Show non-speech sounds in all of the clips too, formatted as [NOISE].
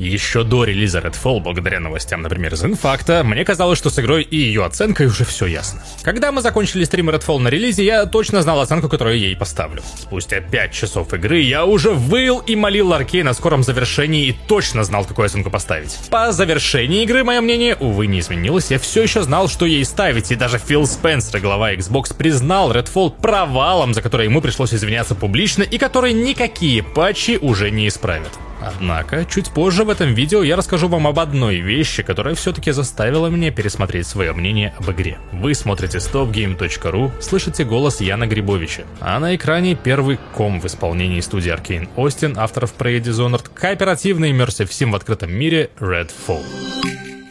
Еще до релиза Redfall, благодаря новостям, например, из инфакта, мне казалось, что с игрой и ее оценкой уже все ясно. Когда мы закончили стрим Redfall на релизе, я точно знал оценку, которую я ей поставлю. Спустя 5 часов игры я уже выл и молил Аркей на скором завершении и точно знал, какую оценку поставить. По завершении игры мое мнение, увы, не изменилось, я все еще знал, что ей ставить, и даже Фил Спенсер, глава Xbox, признал Redfall провалом, за который ему пришлось извиняться публично и который никакие патчи уже не исправят. Однако, чуть позже в этом видео я расскажу вам об одной вещи, которая все-таки заставила меня пересмотреть свое мнение об игре. Вы смотрите stopgame.ru, слышите голос Яна Грибовича, а на экране первый ком в исполнении студии Arkane Austin, авторов Prey Dishonored, кооперативный Immersive Sim в открытом мире Redfall.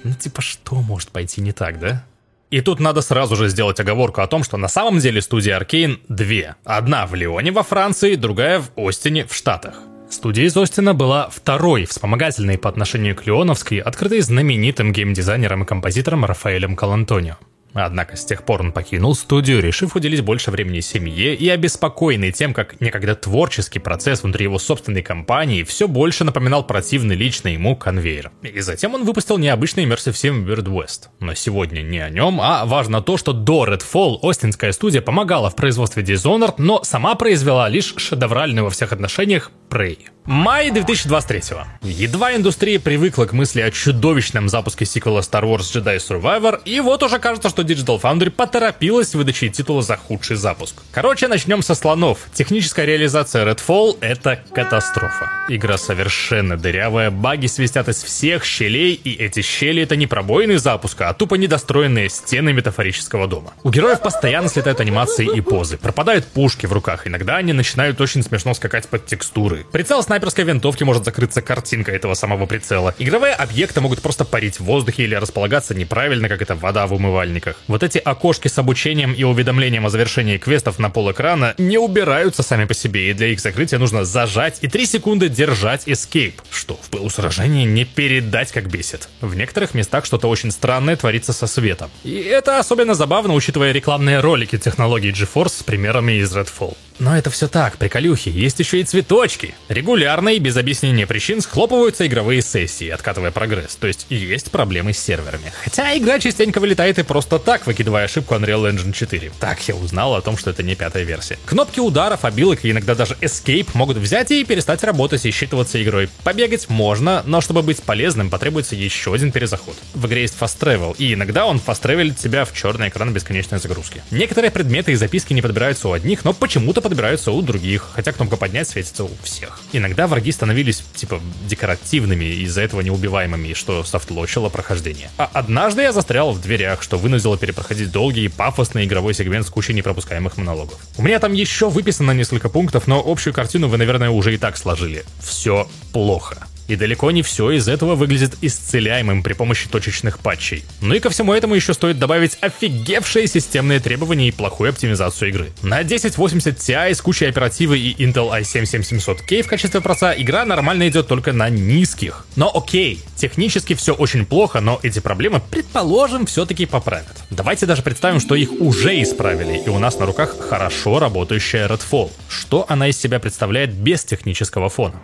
Ну типа что может пойти не так, да? И тут надо сразу же сделать оговорку о том, что на самом деле студия Arkane две. Одна в Лионе во Франции, другая в Остине в Штатах. Студия из Остина была второй вспомогательной по отношению к Леоновской, открытой знаменитым геймдизайнером и композитором Рафаэлем Калантонио. Однако с тех пор он покинул студию, решив уделить больше времени семье и обеспокоенный тем, как некогда творческий процесс внутри его собственной компании все больше напоминал противный лично ему конвейер. И затем он выпустил необычный Immersive Sim Weird West. Но сегодня не о нем, а важно то, что до Redfall Остинская студия помогала в производстве Dishonored, но сама произвела лишь шедевральную во всех отношениях Prey. Май 2023 Едва индустрия привыкла к мысли о чудовищном запуске сиквела Star Wars Jedi Survivor, и вот уже кажется, что Digital Foundry поторопилась с выдачей титула за худший запуск. Короче, начнем со слонов. Техническая реализация Redfall — это катастрофа. Игра совершенно дырявая, баги свистят из всех щелей, и эти щели — это не пробоины запуска, а тупо недостроенные стены метафорического дома. У героев постоянно слетают анимации и позы, пропадают пушки в руках, иногда они начинают очень смешно скакать под текстуры. Прицел снайперской винтовки может закрыться картинка этого самого прицела. Игровые объекты могут просто парить в воздухе или располагаться неправильно, как это вода в умывальниках. Вот эти окошки с обучением и уведомлением о завершении квестов на пол экрана не убираются сами по себе, и для их закрытия нужно зажать и 3 секунды держать Escape, что в пылу сражения не передать как бесит. В некоторых местах что-то очень странное творится со светом. И это особенно забавно, учитывая рекламные ролики технологии GeForce с примерами из Redfall. Но это все так, приколюхи, есть еще и цветочки. Регулярно и без объяснения причин схлопываются игровые сессии, откатывая прогресс, то есть есть проблемы с серверами. Хотя игра частенько вылетает и просто так, выкидывая ошибку Unreal Engine 4. Так я узнал о том, что это не пятая версия. Кнопки ударов, обилок и иногда даже Escape могут взять и перестать работать и считываться игрой. Побегать можно, но чтобы быть полезным, потребуется еще один перезаход. В игре есть Fast Travel, и иногда он фаст тебя в черный экран бесконечной загрузки. Некоторые предметы и записки не подбираются у одних, но почему-то подбираются у других, хотя кнопка поднять светится у всех. Иногда враги становились, типа, декоративными из-за этого неубиваемыми, что софтлочило прохождение. А однажды я застрял в дверях, что вынудило перепроходить долгий и пафосный игровой сегмент с кучей непропускаемых монологов. У меня там еще выписано несколько пунктов, но общую картину вы, наверное, уже и так сложили. Все плохо. И далеко не все из этого выглядит исцеляемым при помощи точечных патчей. Ну и ко всему этому еще стоит добавить офигевшие системные требования и плохую оптимизацию игры. На 1080 Ti с кучей оперативы и Intel i7-7700K в качестве проца игра нормально идет только на низких. Но окей, технически все очень плохо, но эти проблемы, предположим, все-таки поправят. Давайте даже представим, что их уже исправили, и у нас на руках хорошо работающая Redfall. Что она из себя представляет без технического фона?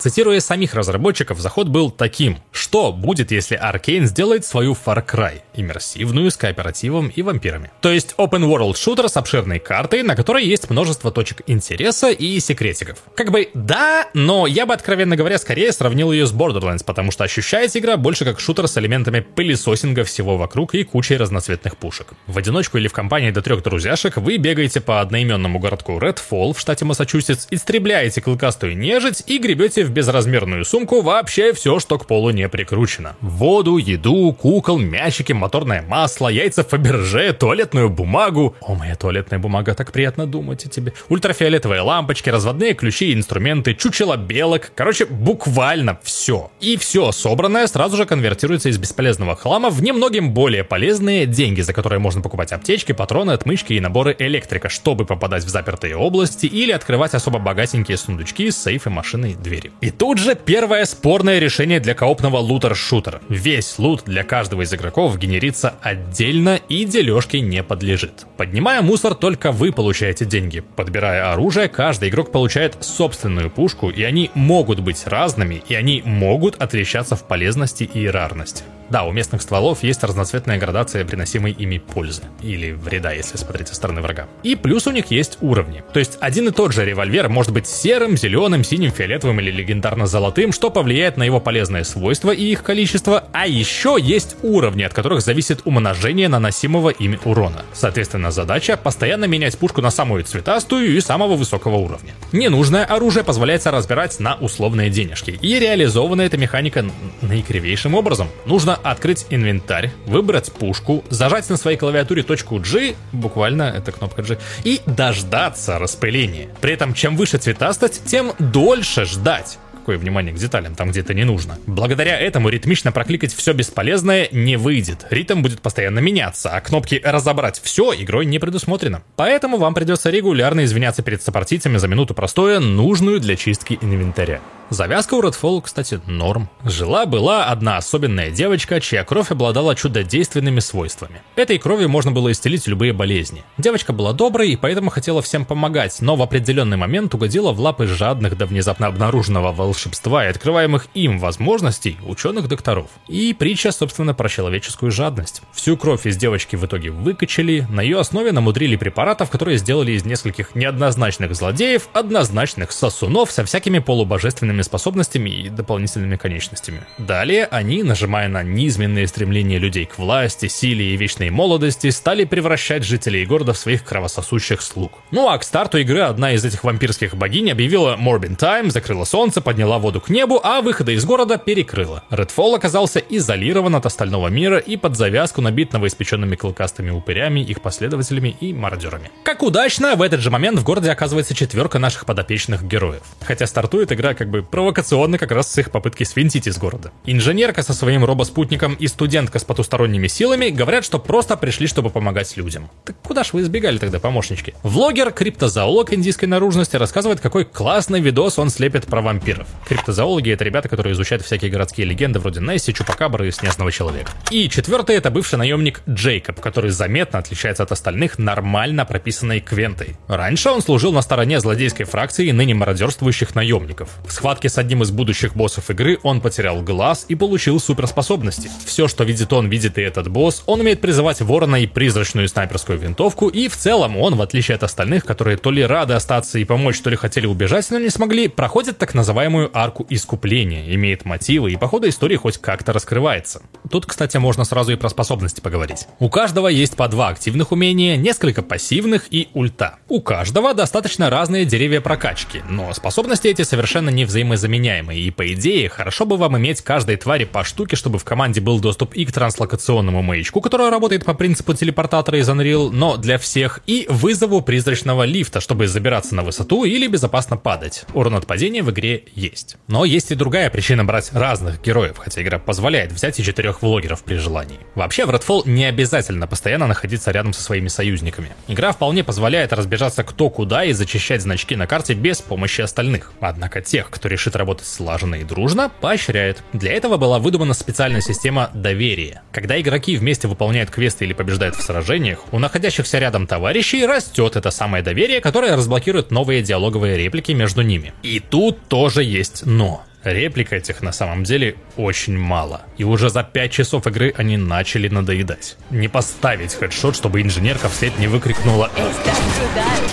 Цитируя самих разработчиков, заход был таким. Что будет, если Arkane сделает свою Far Cry, иммерсивную, с кооперативом и вампирами? То есть open world шутер с обширной картой, на которой есть множество точек интереса и секретиков. Как бы да, но я бы, откровенно говоря, скорее сравнил ее с Borderlands, потому что ощущается игра больше как шутер с элементами пылесосинга всего вокруг и кучей разноцветных пушек. В одиночку или в компании до трех друзьяшек вы бегаете по одноименному городку Redfall в штате Массачусетс, истребляете клыкастую нежить и гребете в безразмерную сумку вообще все, что к полу не прикручено. Воду, еду, кукол, мячики, моторное масло, яйца Фаберже, туалетную бумагу. О, моя туалетная бумага, так приятно думать о тебе. Ультрафиолетовые лампочки, разводные ключи инструменты, чучело белок. Короче, буквально все. И все собранное сразу же конвертируется из бесполезного хлама в немногим более полезные деньги, за которые можно покупать аптечки, патроны, отмычки и наборы электрика, чтобы попадать в запертые области или открывать особо богатенькие сундучки, сейфы, машины двери. И тут же первое спорное решение для коопного лутер-шутера. Весь лут для каждого из игроков генерится отдельно и дележке не подлежит. Поднимая мусор, только вы получаете деньги. Подбирая оружие, каждый игрок получает собственную пушку, и они могут быть разными, и они могут отличаться в полезности и рарности. Да, у местных стволов есть разноцветная градация приносимой ими пользы. Или вреда, если смотреть со стороны врага. И плюс у них есть уровни. То есть один и тот же револьвер может быть серым, зеленым, синим, фиолетовым или легендарно-золотым, что повлияет на его полезные свойства и их количество. А еще есть уровни, от которых зависит умножение наносимого ими урона. Соответственно, задача постоянно менять пушку на самую цветастую и самого высокого уровня. Ненужное оружие позволяется разбирать на условные денежки. И реализована эта механика наикривейшим образом. Нужно открыть инвентарь, выбрать пушку, зажать на своей клавиатуре точку G, буквально это кнопка G, и дождаться распыления. При этом чем выше цветастость, тем дольше ждать какое внимание к деталям там где-то не нужно. Благодаря этому ритмично прокликать все бесполезное не выйдет. Ритм будет постоянно меняться, а кнопки «разобрать все» игрой не предусмотрено. Поэтому вам придется регулярно извиняться перед сопартийцами за минуту простое, нужную для чистки инвентаря. Завязка у Redfall, кстати, норм. Жила-была одна особенная девочка, чья кровь обладала чудодейственными свойствами. Этой кровью можно было исцелить любые болезни. Девочка была доброй и поэтому хотела всем помогать, но в определенный момент угодила в лапы жадных до внезапно обнаруженного волшебства и открываемых им возможностей ученых-докторов. И притча, собственно, про человеческую жадность. Всю кровь из девочки в итоге выкачали, на ее основе намудрили препаратов, которые сделали из нескольких неоднозначных злодеев однозначных сосунов со всякими полубожественными дополнительными способностями и дополнительными конечностями. Далее они, нажимая на низменные стремления людей к власти, силе и вечной молодости, стали превращать жителей города в своих кровососущих слуг. Ну а к старту игры одна из этих вампирских богинь объявила Morbin Time, закрыла солнце, подняла воду к небу, а выходы из города перекрыла. Redfall оказался изолирован от остального мира и под завязку набит новоиспеченными клыкастыми упырями, их последователями и мародерами. Как удачно, в этот же момент в городе оказывается четверка наших подопечных героев. Хотя стартует игра как бы провокационно как раз с их попытки свинтить из города. Инженерка со своим робоспутником и студентка с потусторонними силами говорят, что просто пришли, чтобы помогать людям. Так куда ж вы избегали тогда, помощнички? Влогер, криптозоолог индийской наружности, рассказывает, какой классный видос он слепит про вампиров. Криптозоологи — это ребята, которые изучают всякие городские легенды вроде Несси, Чупакабры и Снежного Человека. И четвертый — это бывший наемник Джейкоб, который заметно отличается от остальных нормально прописанной Квентой. Раньше он служил на стороне злодейской фракции ныне мародерствующих наемников. В схватке схватке с одним из будущих боссов игры он потерял глаз и получил суперспособности. Все, что видит он, видит и этот босс. Он умеет призывать ворона и призрачную снайперскую винтовку, и в целом он, в отличие от остальных, которые то ли рады остаться и помочь, то ли хотели убежать, но не смогли, проходит так называемую арку искупления, имеет мотивы и по ходу истории хоть как-то раскрывается. Тут, кстати, можно сразу и про способности поговорить. У каждого есть по два активных умения, несколько пассивных и ульта. У каждого достаточно разные деревья прокачки, но способности эти совершенно не взаимодействуют взаимозаменяемые, и по идее, хорошо бы вам иметь каждой твари по штуке, чтобы в команде был доступ и к транслокационному маячку, который работает по принципу телепортатора из Unreal, но для всех, и вызову призрачного лифта, чтобы забираться на высоту или безопасно падать. Урон от падения в игре есть. Но есть и другая причина брать разных героев, хотя игра позволяет взять и четырех влогеров при желании. Вообще в Redfall не обязательно постоянно находиться рядом со своими союзниками. Игра вполне позволяет разбежаться кто куда и зачищать значки на карте без помощи остальных. Однако тех, кто решит работать слаженно и дружно, поощряет. Для этого была выдумана специальная система доверия. Когда игроки вместе выполняют квесты или побеждают в сражениях, у находящихся рядом товарищей растет это самое доверие, которое разблокирует новые диалоговые реплики между ними. И тут тоже есть но. Реплик этих на самом деле очень мало. И уже за 5 часов игры они начали надоедать. Не поставить хедшот, чтобы инженерка вслед не выкрикнула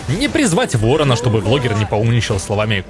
Не призвать ворона, чтобы блогер не поумничал словами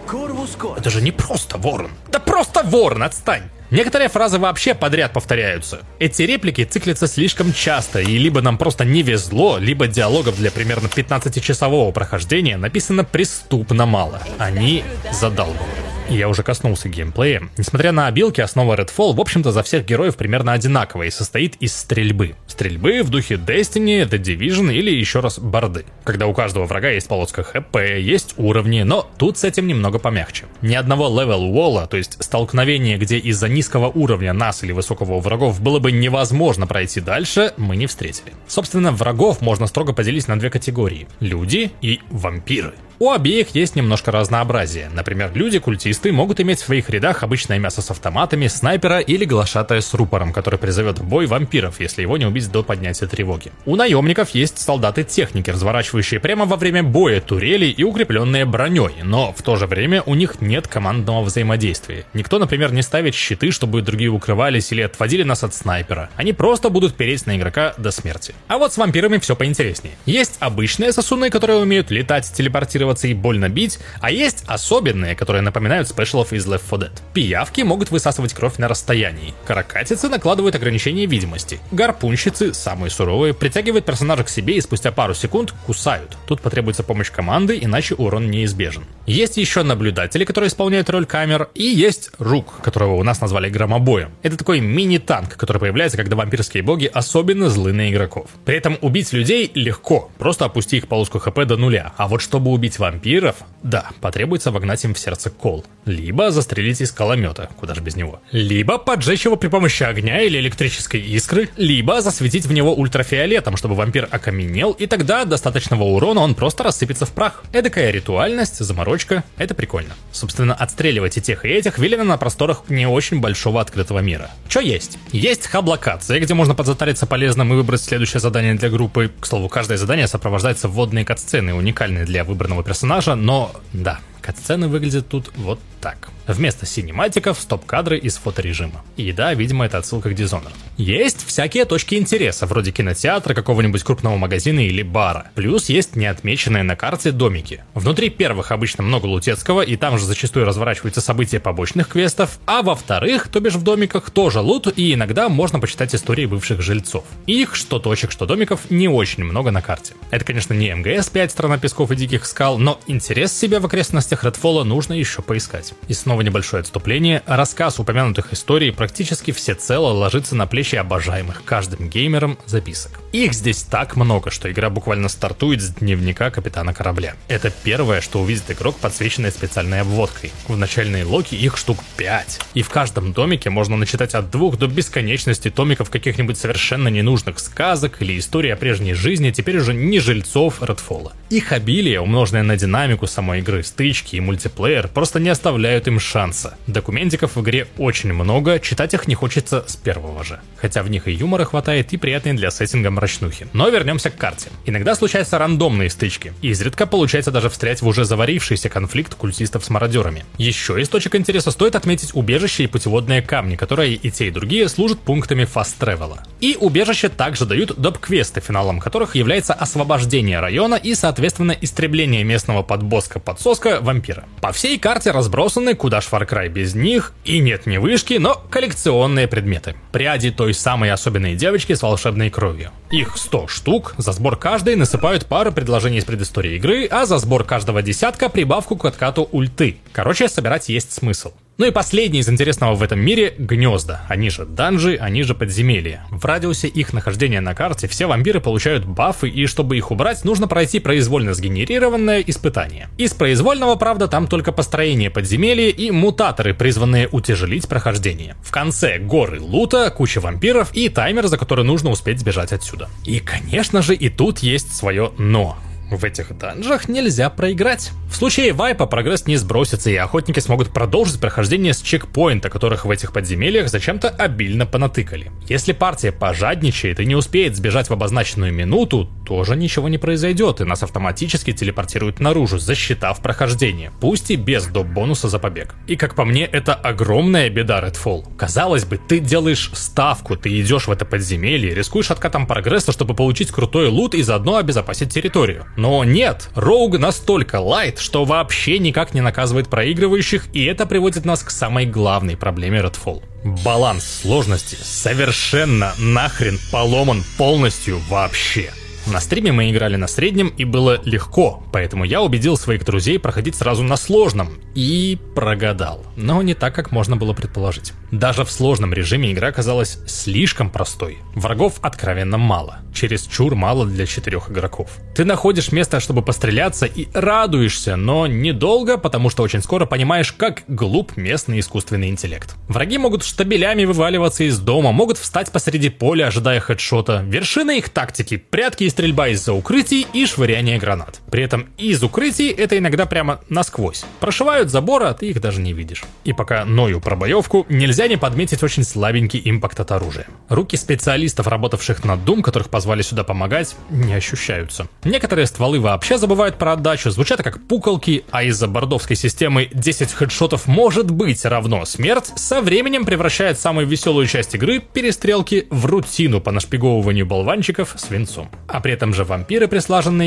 Это же не просто ворон. Да просто ворон, отстань! Некоторые фразы вообще подряд повторяются. Эти реплики циклятся слишком часто, и либо нам просто не везло, либо диалогов для примерно 15-часового прохождения написано преступно мало. Они задалбывают я уже коснулся геймплея. Несмотря на обилки, основа Redfall, в общем-то, за всех героев примерно одинаковая и состоит из стрельбы. Стрельбы в духе Destiny, The Division или еще раз борды. Когда у каждого врага есть полоска ХП, есть уровни, но тут с этим немного помягче. Ни одного level wall а, то есть столкновения, где из-за низкого уровня нас или высокого врагов было бы невозможно пройти дальше, мы не встретили. Собственно, врагов можно строго поделить на две категории. Люди и вампиры. У обеих есть немножко разнообразия. Например, люди-культисты могут иметь в своих рядах обычное мясо с автоматами, снайпера или глашатая с рупором, который призовет в бой вампиров, если его не убить до поднятия тревоги. У наемников есть солдаты-техники, разворачивающие прямо во время боя турели и укрепленные броней, но в то же время у них нет командного взаимодействия. Никто, например, не ставит щиты, чтобы другие укрывались или отводили нас от снайпера. Они просто будут переть на игрока до смерти. А вот с вампирами все поинтереснее. Есть обычные сосуны, которые умеют летать, телепортироваться и больно бить, а есть особенные, которые напоминают спешалов из Left 4 Dead. Пиявки могут высасывать кровь на расстоянии. Каракатицы накладывают ограничения видимости. Гарпунщицы, самые суровые, притягивают персонажа к себе и спустя пару секунд кусают. Тут потребуется помощь команды, иначе урон неизбежен. Есть еще наблюдатели, которые исполняют роль камер, и есть Рук, которого у нас назвали громобоем. Это такой мини-танк, который появляется, когда вампирские боги особенно злы на игроков. При этом убить людей легко, просто опусти их полоску хп до нуля. А вот чтобы убить вампиров, да, потребуется вогнать им в сердце кол. Либо застрелить из каломета, куда же без него. Либо поджечь его при помощи огня или электрической искры, либо засветить в него ультрафиолетом, чтобы вампир окаменел, и тогда от достаточного урона он просто рассыпется в прах. Эдакая ритуальность, заморочка, это прикольно. Собственно, отстреливать и тех, и этих велено на просторах не очень большого открытого мира. Что есть? Есть хаб-локация, где можно подзатариться полезным и выбрать следующее задание для группы. К слову, каждое задание сопровождается вводной катсцены, уникальной для выбранного персонажа, но да, катсцены выглядят тут вот так. Вместо синематиков стоп-кадры из фоторежима. И да, видимо, это отсылка к Dishonored. Есть всякие точки интереса, вроде кинотеатра, какого-нибудь крупного магазина или бара. Плюс есть неотмеченные на карте домики. Внутри первых обычно много лутецкого, и там же зачастую разворачиваются события побочных квестов, а во вторых, то бишь в домиках, тоже лут, и иногда можно почитать истории бывших жильцов. Их, что точек, что домиков, не очень много на карте. Это, конечно, не МГС-5, страна песков и диких скал, но интерес себе в окрестностях Редфола нужно еще поискать. И снова небольшое отступление. Рассказ упомянутых историй практически всецело ложится на плечи обожаемых каждым геймером записок. Их здесь так много, что игра буквально стартует с дневника капитана корабля. Это первое, что увидит игрок, подсвеченное специальной обводкой. В начальной локе их штук 5. И в каждом домике можно начитать от двух до бесконечности томиков каких-нибудь совершенно ненужных сказок или истории о прежней жизни, теперь уже не жильцов Редфола. Их обилие, умноженное на динамику самой игры, стычки и мультиплеер, просто не оставляют им шанса. Документиков в игре очень много, читать их не хочется с первого же. Хотя в них и юмора хватает, и приятной для сеттинга мрачнухи. Но вернемся к карте. Иногда случаются рандомные стычки. Изредка получается даже встрять в уже заварившийся конфликт культистов с мародерами. Еще из точек интереса стоит отметить убежище и путеводные камни, которые и те, и другие служат пунктами фаст-тревела. И убежище также дают доп-квесты, финалом которых является освобождение района и, соответственно, истребление местного подбоска-подсоска вампира. По всей карте разбросаны, куда ж Far Cry без них, и нет ни вышки, но коллекционные предметы. Пряди той самой особенной девочки с волшебной кровью. Их 100 штук, за сбор каждой насыпают пару предложений из предыстории игры, а за сбор каждого десятка прибавку к откату ульты. Короче, собирать есть смысл. Ну и последний из интересного в этом мире — гнезда. Они же данжи, они же подземелья. В радиусе их нахождения на карте все вампиры получают бафы, и чтобы их убрать, нужно пройти произвольно сгенерированное испытание. Из произвольного, правда, там только построение подземелья и мутаторы, призванные утяжелить прохождение. В конце горы лута, куча вампиров и таймер, за который нужно успеть сбежать отсюда. И, конечно же, и тут есть свое «но». В этих данжах нельзя проиграть. В случае вайпа прогресс не сбросится, и охотники смогут продолжить прохождение с чекпоинта, которых в этих подземельях зачем-то обильно понатыкали. Если партия пожадничает и не успеет сбежать в обозначенную минуту, тоже ничего не произойдет, и нас автоматически телепортируют наружу, засчитав прохождение, пусть и без доп. бонуса за побег. И как по мне, это огромная беда Redfall. Казалось бы, ты делаешь ставку, ты идешь в это подземелье, рискуешь откатом прогресса, чтобы получить крутой лут и заодно обезопасить территорию. Но нет, Роуг настолько лайт, что вообще никак не наказывает проигрывающих, и это приводит нас к самой главной проблеме Redfall. Баланс сложности совершенно нахрен поломан полностью вообще. На стриме мы играли на среднем и было легко, поэтому я убедил своих друзей проходить сразу на сложном и прогадал. Но не так, как можно было предположить. Даже в сложном режиме игра казалась слишком простой. Врагов откровенно мало. Через чур мало для четырех игроков. Ты находишь место, чтобы постреляться и радуешься, но недолго, потому что очень скоро понимаешь, как глуп местный искусственный интеллект. Враги могут штабелями вываливаться из дома, могут встать посреди поля, ожидая хедшота. Вершина их тактики — прятки из стрельба из-за укрытий и швыряние гранат. При этом из укрытий это иногда прямо насквозь. Прошивают забор, а ты их даже не видишь. И пока ною про боевку, нельзя не подметить очень слабенький импакт от оружия. Руки специалистов, работавших над Doom, которых позвали сюда помогать, не ощущаются. Некоторые стволы вообще забывают про отдачу, звучат как пуколки, а из-за бордовской системы 10 хедшотов может быть равно смерть, со временем превращает самую веселую часть игры, перестрелки, в рутину по нашпиговыванию болванчиков свинцом. А при этом же вампиры при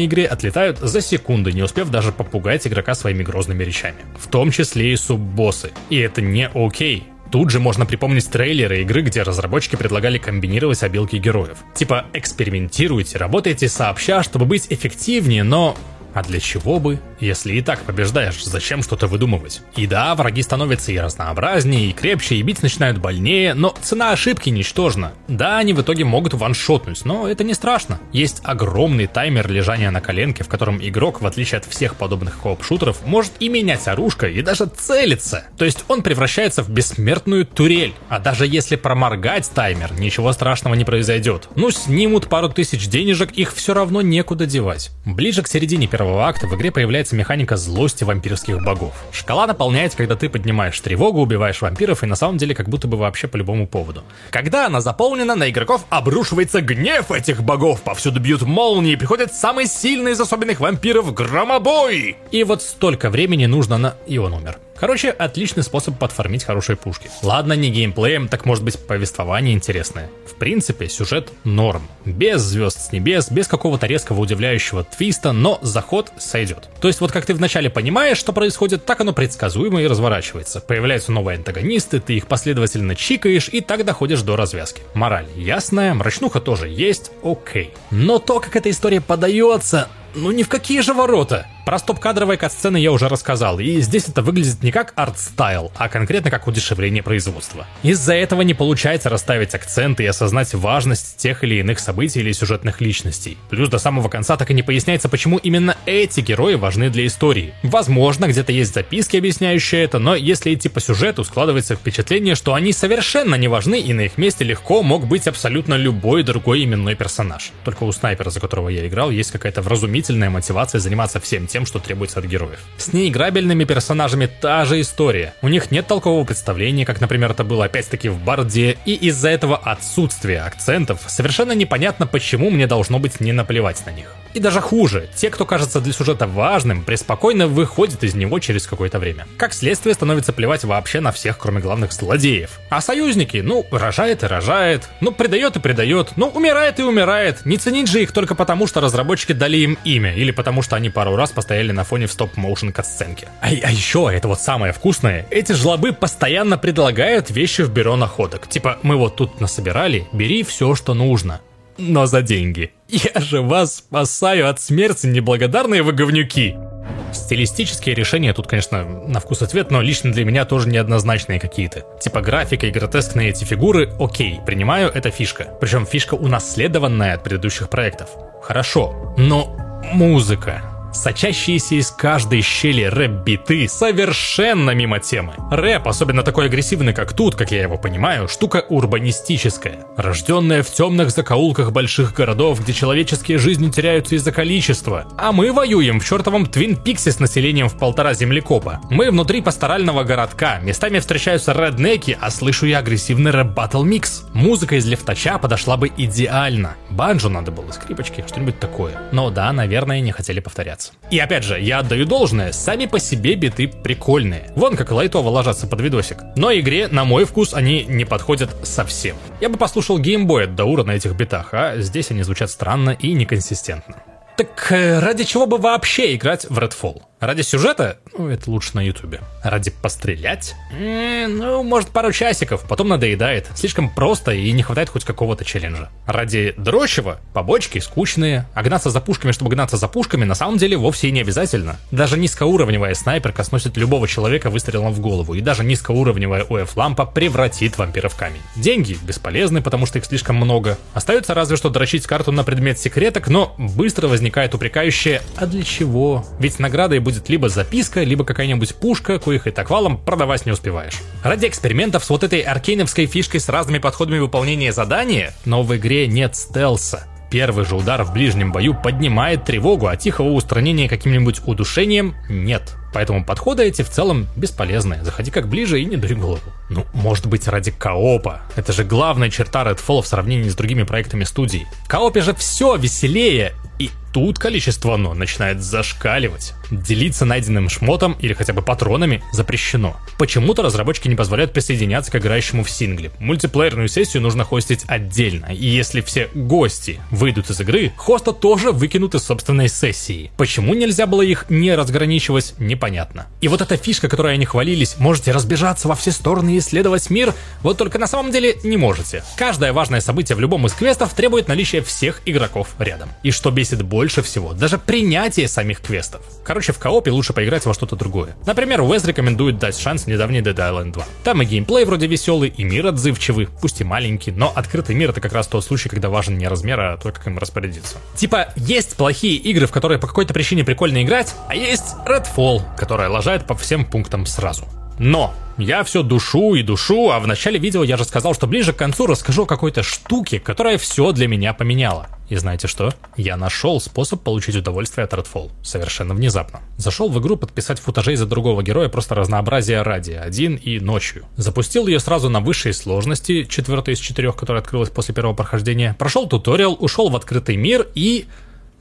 игре отлетают за секунды, не успев даже попугать игрока своими грозными речами. В том числе и суббоссы. И это не окей. Тут же можно припомнить трейлеры игры, где разработчики предлагали комбинировать обилки героев. Типа экспериментируйте, работайте сообща, чтобы быть эффективнее, но а для чего бы? Если и так побеждаешь, зачем что-то выдумывать? И да, враги становятся и разнообразнее, и крепче, и бить начинают больнее, но цена ошибки ничтожна. Да, они в итоге могут ваншотнуть, но это не страшно. Есть огромный таймер лежания на коленке, в котором игрок, в отличие от всех подобных кооп-шутеров, может и менять оружие, и даже целиться. То есть он превращается в бессмертную турель. А даже если проморгать таймер, ничего страшного не произойдет. Ну, снимут пару тысяч денежек, их все равно некуда девать. Ближе к середине первого акта в игре появляется механика злости вампирских богов. Шкала наполняется, когда ты поднимаешь тревогу, убиваешь вампиров и на самом деле как будто бы вообще по любому поводу. Когда она заполнена, на игроков обрушивается гнев этих богов, повсюду бьют молнии, приходит самый сильный из особенных вампиров Громобой! И вот столько времени нужно на... И он умер. Короче, отличный способ подформить хорошие пушки. Ладно, не геймплеем, так может быть повествование интересное. В принципе, сюжет норм. Без звезд с небес, без какого-то резкого удивляющего твиста, но заход сойдет. То есть вот как ты вначале понимаешь, что происходит, так оно предсказуемо и разворачивается. Появляются новые антагонисты, ты их последовательно чикаешь и так доходишь до развязки. Мораль ясная, мрачнуха тоже есть, окей. Но то, как эта история подается, ну ни в какие же ворота. Про стоп-кадровые катсцены я уже рассказал, и здесь это выглядит не как art style, а конкретно как удешевление производства. Из-за этого не получается расставить акценты и осознать важность тех или иных событий или сюжетных личностей. Плюс до самого конца так и не поясняется, почему именно эти герои важны для истории. Возможно, где-то есть записки, объясняющие это, но если идти по сюжету, складывается впечатление, что они совершенно не важны, и на их месте легко мог быть абсолютно любой другой именной персонаж. Только у снайпера, за которого я играл, есть какая-то вразумительная мотивация заниматься всем тем, что требуется от героев. С неиграбельными персонажами та же история. У них нет толкового представления, как, например, это было опять-таки в Барде, и из-за этого отсутствия акцентов совершенно непонятно, почему мне должно быть не наплевать на них. И даже хуже, те, кто кажется для сюжета важным, преспокойно выходят из него через какое-то время. Как следствие, становится плевать вообще на всех, кроме главных злодеев. А союзники, ну, рожает и рожает, ну, предает и предает, ну, умирает и умирает. Не ценить же их только потому, что разработчики дали им имя, или потому что они пару раз постояли на фоне в стоп-моушен катсценке. А, а еще, это вот самое вкусное, эти жлобы постоянно предлагают вещи в бюро находок. Типа, мы вот тут насобирали, бери все, что нужно но за деньги. Я же вас спасаю от смерти, неблагодарные вы говнюки. Стилистические решения тут, конечно, на вкус ответ, но лично для меня тоже неоднозначные какие-то. Типа графика и гротескные эти фигуры, окей, принимаю, это фишка. Причем фишка унаследованная от предыдущих проектов. Хорошо, но музыка. Сочащиеся из каждой щели рэп-биты совершенно мимо темы. Рэп, особенно такой агрессивный, как тут, как я его понимаю, штука урбанистическая. Рожденная в темных закоулках больших городов, где человеческие жизни теряются из-за количества. А мы воюем в чертовом Твин Пиксе с населением в полтора землекопа. Мы внутри пасторального городка, местами встречаются реднеки, а слышу я агрессивный рэп-баттл микс. Музыка из лифтача подошла бы идеально. Банджо надо было, скрипочки, что-нибудь такое. Но да, наверное, не хотели повторяться нравится. И опять же, я отдаю должное, сами по себе биты прикольные. Вон как лайтово ложатся под видосик. Но игре, на мой вкус, они не подходят совсем. Я бы послушал геймбой от Даура на этих битах, а здесь они звучат странно и неконсистентно. Так э, ради чего бы вообще играть в Redfall? Ради сюжета? Ну, это лучше на ютубе. Ради пострелять? Э, ну, может, пару часиков, потом надоедает. Слишком просто и не хватает хоть какого-то челленджа. Ради дрочева? Побочки скучные. А гнаться за пушками, чтобы гнаться за пушками, на самом деле вовсе и не обязательно. Даже низкоуровневая снайперка сносит любого человека выстрелом в голову, и даже низкоуровневая УФ-лампа превратит вампира в камень. Деньги бесполезны, потому что их слишком много. Остается разве что дрочить карту на предмет секреток, но быстро возникает упрекающее «А для чего?» Ведь наградой будет будет либо записка, либо какая-нибудь пушка, коих и так валом продавать не успеваешь. Ради экспериментов с вот этой аркейновской фишкой с разными подходами выполнения задания, но в игре нет стелса. Первый же удар в ближнем бою поднимает тревогу, а тихого устранения каким-нибудь удушением нет. Поэтому подходы эти в целом бесполезны. Заходи как ближе и не дуй голову. Ну, может быть, ради коопа. Это же главная черта Redfall в сравнении с другими проектами студии. В коопе же все веселее и тут количество «но» начинает зашкаливать. Делиться найденным шмотом или хотя бы патронами запрещено. Почему-то разработчики не позволяют присоединяться к играющему в сингле. Мультиплеерную сессию нужно хостить отдельно, и если все гости выйдут из игры, хоста тоже выкинут из собственной сессии. Почему нельзя было их не разграничивать, непонятно. И вот эта фишка, которой они хвалились, можете разбежаться во все стороны и исследовать мир, вот только на самом деле не можете. Каждое важное событие в любом из квестов требует наличия всех игроков рядом. И что бесит больше всего, даже принятие самих квестов. Короче, в коопе лучше поиграть во что-то другое. Например, Уэз рекомендует дать шанс недавней Dead Island 2. Там и геймплей вроде веселый, и мир отзывчивый, пусть и маленький, но открытый мир это как раз тот случай, когда важен не размер, а то, как им распорядиться. Типа, есть плохие игры, в которые по какой-то причине прикольно играть, а есть Redfall, которая лажает по всем пунктам сразу. Но я все душу и душу, а в начале видео я же сказал, что ближе к концу расскажу о какой-то штуке, которая все для меня поменяла. И знаете что? Я нашел способ получить удовольствие от Redfall. Совершенно внезапно. Зашел в игру подписать футажей за другого героя просто разнообразие ради, один и ночью. Запустил ее сразу на высшей сложности, четвертой из четырех, которая открылась после первого прохождения. Прошел туториал, ушел в открытый мир и...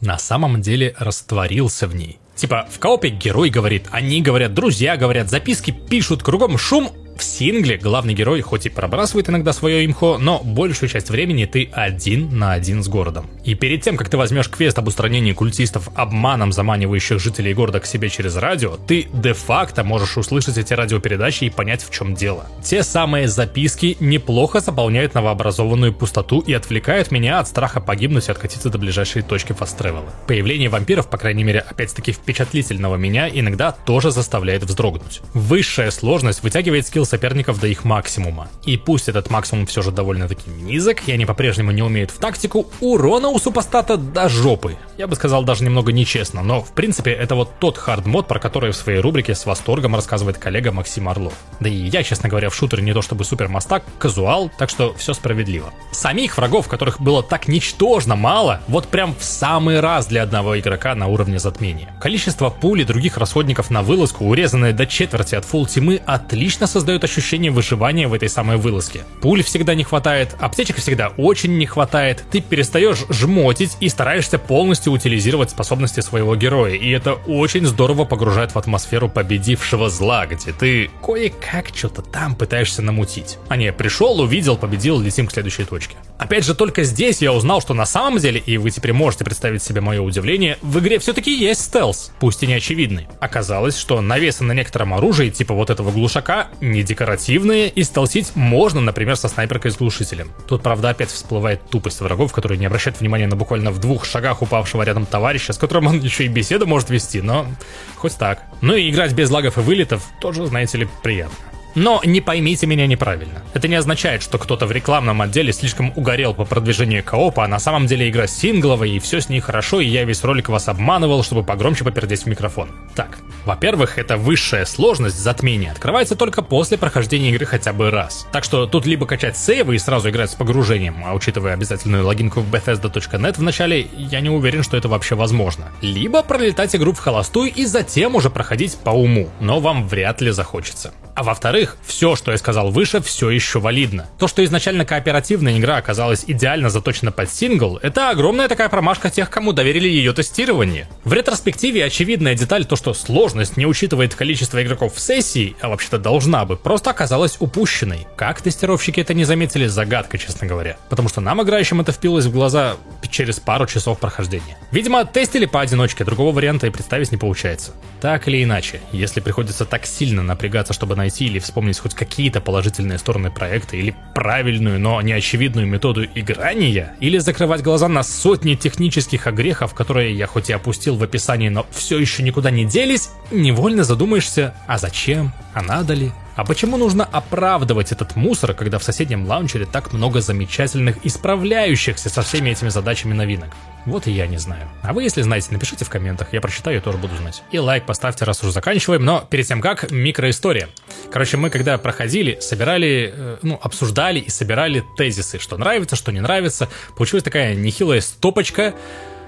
На самом деле растворился в ней. Типа, в коопе герой говорит, они говорят, друзья говорят, записки пишут, кругом шум, в сингле главный герой хоть и пробрасывает иногда свое имхо, но большую часть времени ты один на один с городом. И перед тем, как ты возьмешь квест об устранении культистов, обманом заманивающих жителей города к себе через радио, ты де-факто можешь услышать эти радиопередачи и понять, в чем дело. Те самые записки неплохо заполняют новообразованную пустоту и отвлекают меня от страха погибнуть и откатиться до ближайшей точки фаст-тревела. Появление вампиров, по крайней мере, опять-таки впечатлительного меня, иногда тоже заставляет вздрогнуть. Высшая сложность вытягивает скилл соперников до их максимума. И пусть этот максимум все же довольно-таки низок, и они по-прежнему не умеют в тактику, урона у супостата до жопы. Я бы сказал даже немного нечестно, но в принципе это вот тот хардмод, про который в своей рубрике с восторгом рассказывает коллега Максим Орлов. Да и я, честно говоря, в шутере не то чтобы супер мастак, казуал, так что все справедливо. Самих врагов, которых было так ничтожно мало, вот прям в самый раз для одного игрока на уровне затмения. Количество пуль и других расходников на вылазку, урезанное до четверти от фул тимы, отлично создает дает ощущение выживания в этой самой вылазке. Пуль всегда не хватает, аптечек всегда очень не хватает, ты перестаешь жмотить и стараешься полностью утилизировать способности своего героя, и это очень здорово погружает в атмосферу победившего зла, где ты кое-как что-то там пытаешься намутить. А не, пришел, увидел, победил, летим к следующей точке. Опять же, только здесь я узнал, что на самом деле, и вы теперь можете представить себе мое удивление, в игре все-таки есть стелс, пусть и не очевидный. Оказалось, что навесы на некотором оружии, типа вот этого глушака, не декоративные, и столсить можно, например, со снайперкой с глушителем. Тут, правда, опять всплывает тупость врагов, которые не обращают внимания на буквально в двух шагах упавшего рядом товарища, с которым он [LAUGHS] еще и беседу может вести, но хоть так. Ну и играть без лагов и вылетов тоже, знаете ли, приятно. Но не поймите меня неправильно. Это не означает, что кто-то в рекламном отделе слишком угорел по продвижению коопа, а на самом деле игра сингловая, и все с ней хорошо, и я весь ролик вас обманывал, чтобы погромче попердеть в микрофон. Так, во-первых, это высшая сложность затмения открывается только после прохождения игры хотя бы раз. Так что тут либо качать сейвы и сразу играть с погружением, а учитывая обязательную логинку в Bethesda.net в начале, я не уверен, что это вообще возможно. Либо пролетать игру в холостую и затем уже проходить по уму, но вам вряд ли захочется. А во-вторых, все, что я сказал выше, все еще валидно. То, что изначально кооперативная игра оказалась идеально заточена под сингл, это огромная такая промашка тех, кому доверили ее тестирование. В ретроспективе очевидная деталь то, что сложность не учитывает количество игроков в сессии, а вообще-то должна бы, просто оказалась упущенной. Как тестировщики это не заметили, загадка, честно говоря. Потому что нам, играющим, это впилось в глаза через пару часов прохождения. Видимо, тестили поодиночке, другого варианта и представить не получается. Так или иначе, если приходится так сильно напрягаться, чтобы найти или вспомнить хоть какие-то положительные стороны проекта, или правильную, но неочевидную методу играния, или закрывать глаза на сотни технических огрехов, которые я хоть и опустил в описании, но все еще никуда не делись, невольно задумаешься, а зачем, а надо ли, А почему нужно оправдывать этот мусор, когда в соседнем лаунчере так много замечательных исправляющихся со всеми этими задачами новинок? Вот и я не знаю. А вы, если знаете, напишите в комментах, я прочитаю и тоже буду знать. И лайк поставьте, раз уже заканчиваем, но перед тем как, микроистория. Короче, мы когда проходили, собирали, э, ну, обсуждали и собирали тезисы, что нравится, что не нравится. Получилась такая нехилая стопочка.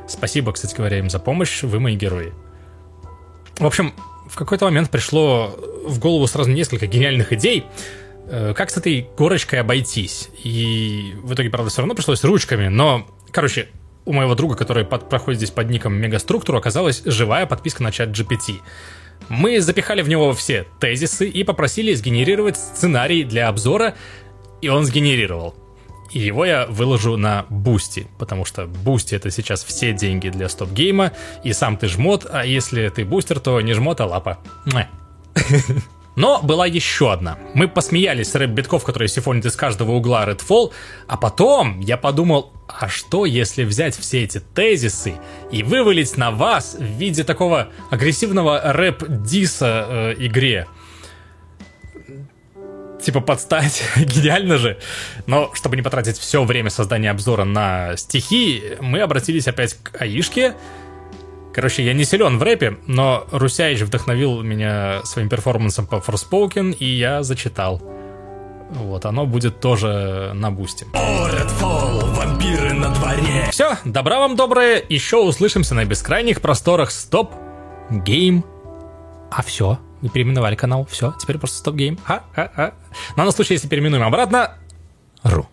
Спасибо, кстати говоря, им за помощь, вы мои герои. В общем, в какой-то момент пришло в голову сразу несколько гениальных идей, э, как с этой горочкой обойтись. И в итоге, правда, все равно пришлось ручками, но, короче, у моего друга, который под, проходит здесь под ником Мегаструктуру, оказалась живая подписка на ChatGPT. Мы запихали в него все тезисы и попросили сгенерировать сценарий для обзора, и он сгенерировал. И его я выложу на Бусти, потому что Бусти это сейчас все деньги для стоп-гейма, и сам ты жмот, а если ты бустер, то не жмот, а лапа. [LAUGHS] Но была еще одна. Мы посмеялись с рэп-битков, которые сифонят из каждого угла Redfall, а потом я подумал, а что если взять все эти тезисы и вывалить на вас в виде такого агрессивного рэп-диса э, игре? Типа подстать, [LAUGHS] гениально же. Но чтобы не потратить все время создания обзора на стихи, мы обратились опять к Аишке. Короче, я не силен в рэпе, но Русяич вдохновил меня своим перформансом по Forspoken, и я зачитал. Вот, оно будет тоже на Boosty. О, Redfall, вампиры на дворе. Все, добра вам доброе, еще услышимся на бескрайних просторах StopGame. А все, вы переименовали канал, все, теперь просто StopGame. Ха-ха-ха. Но на случай, если переименуем обратно, ру.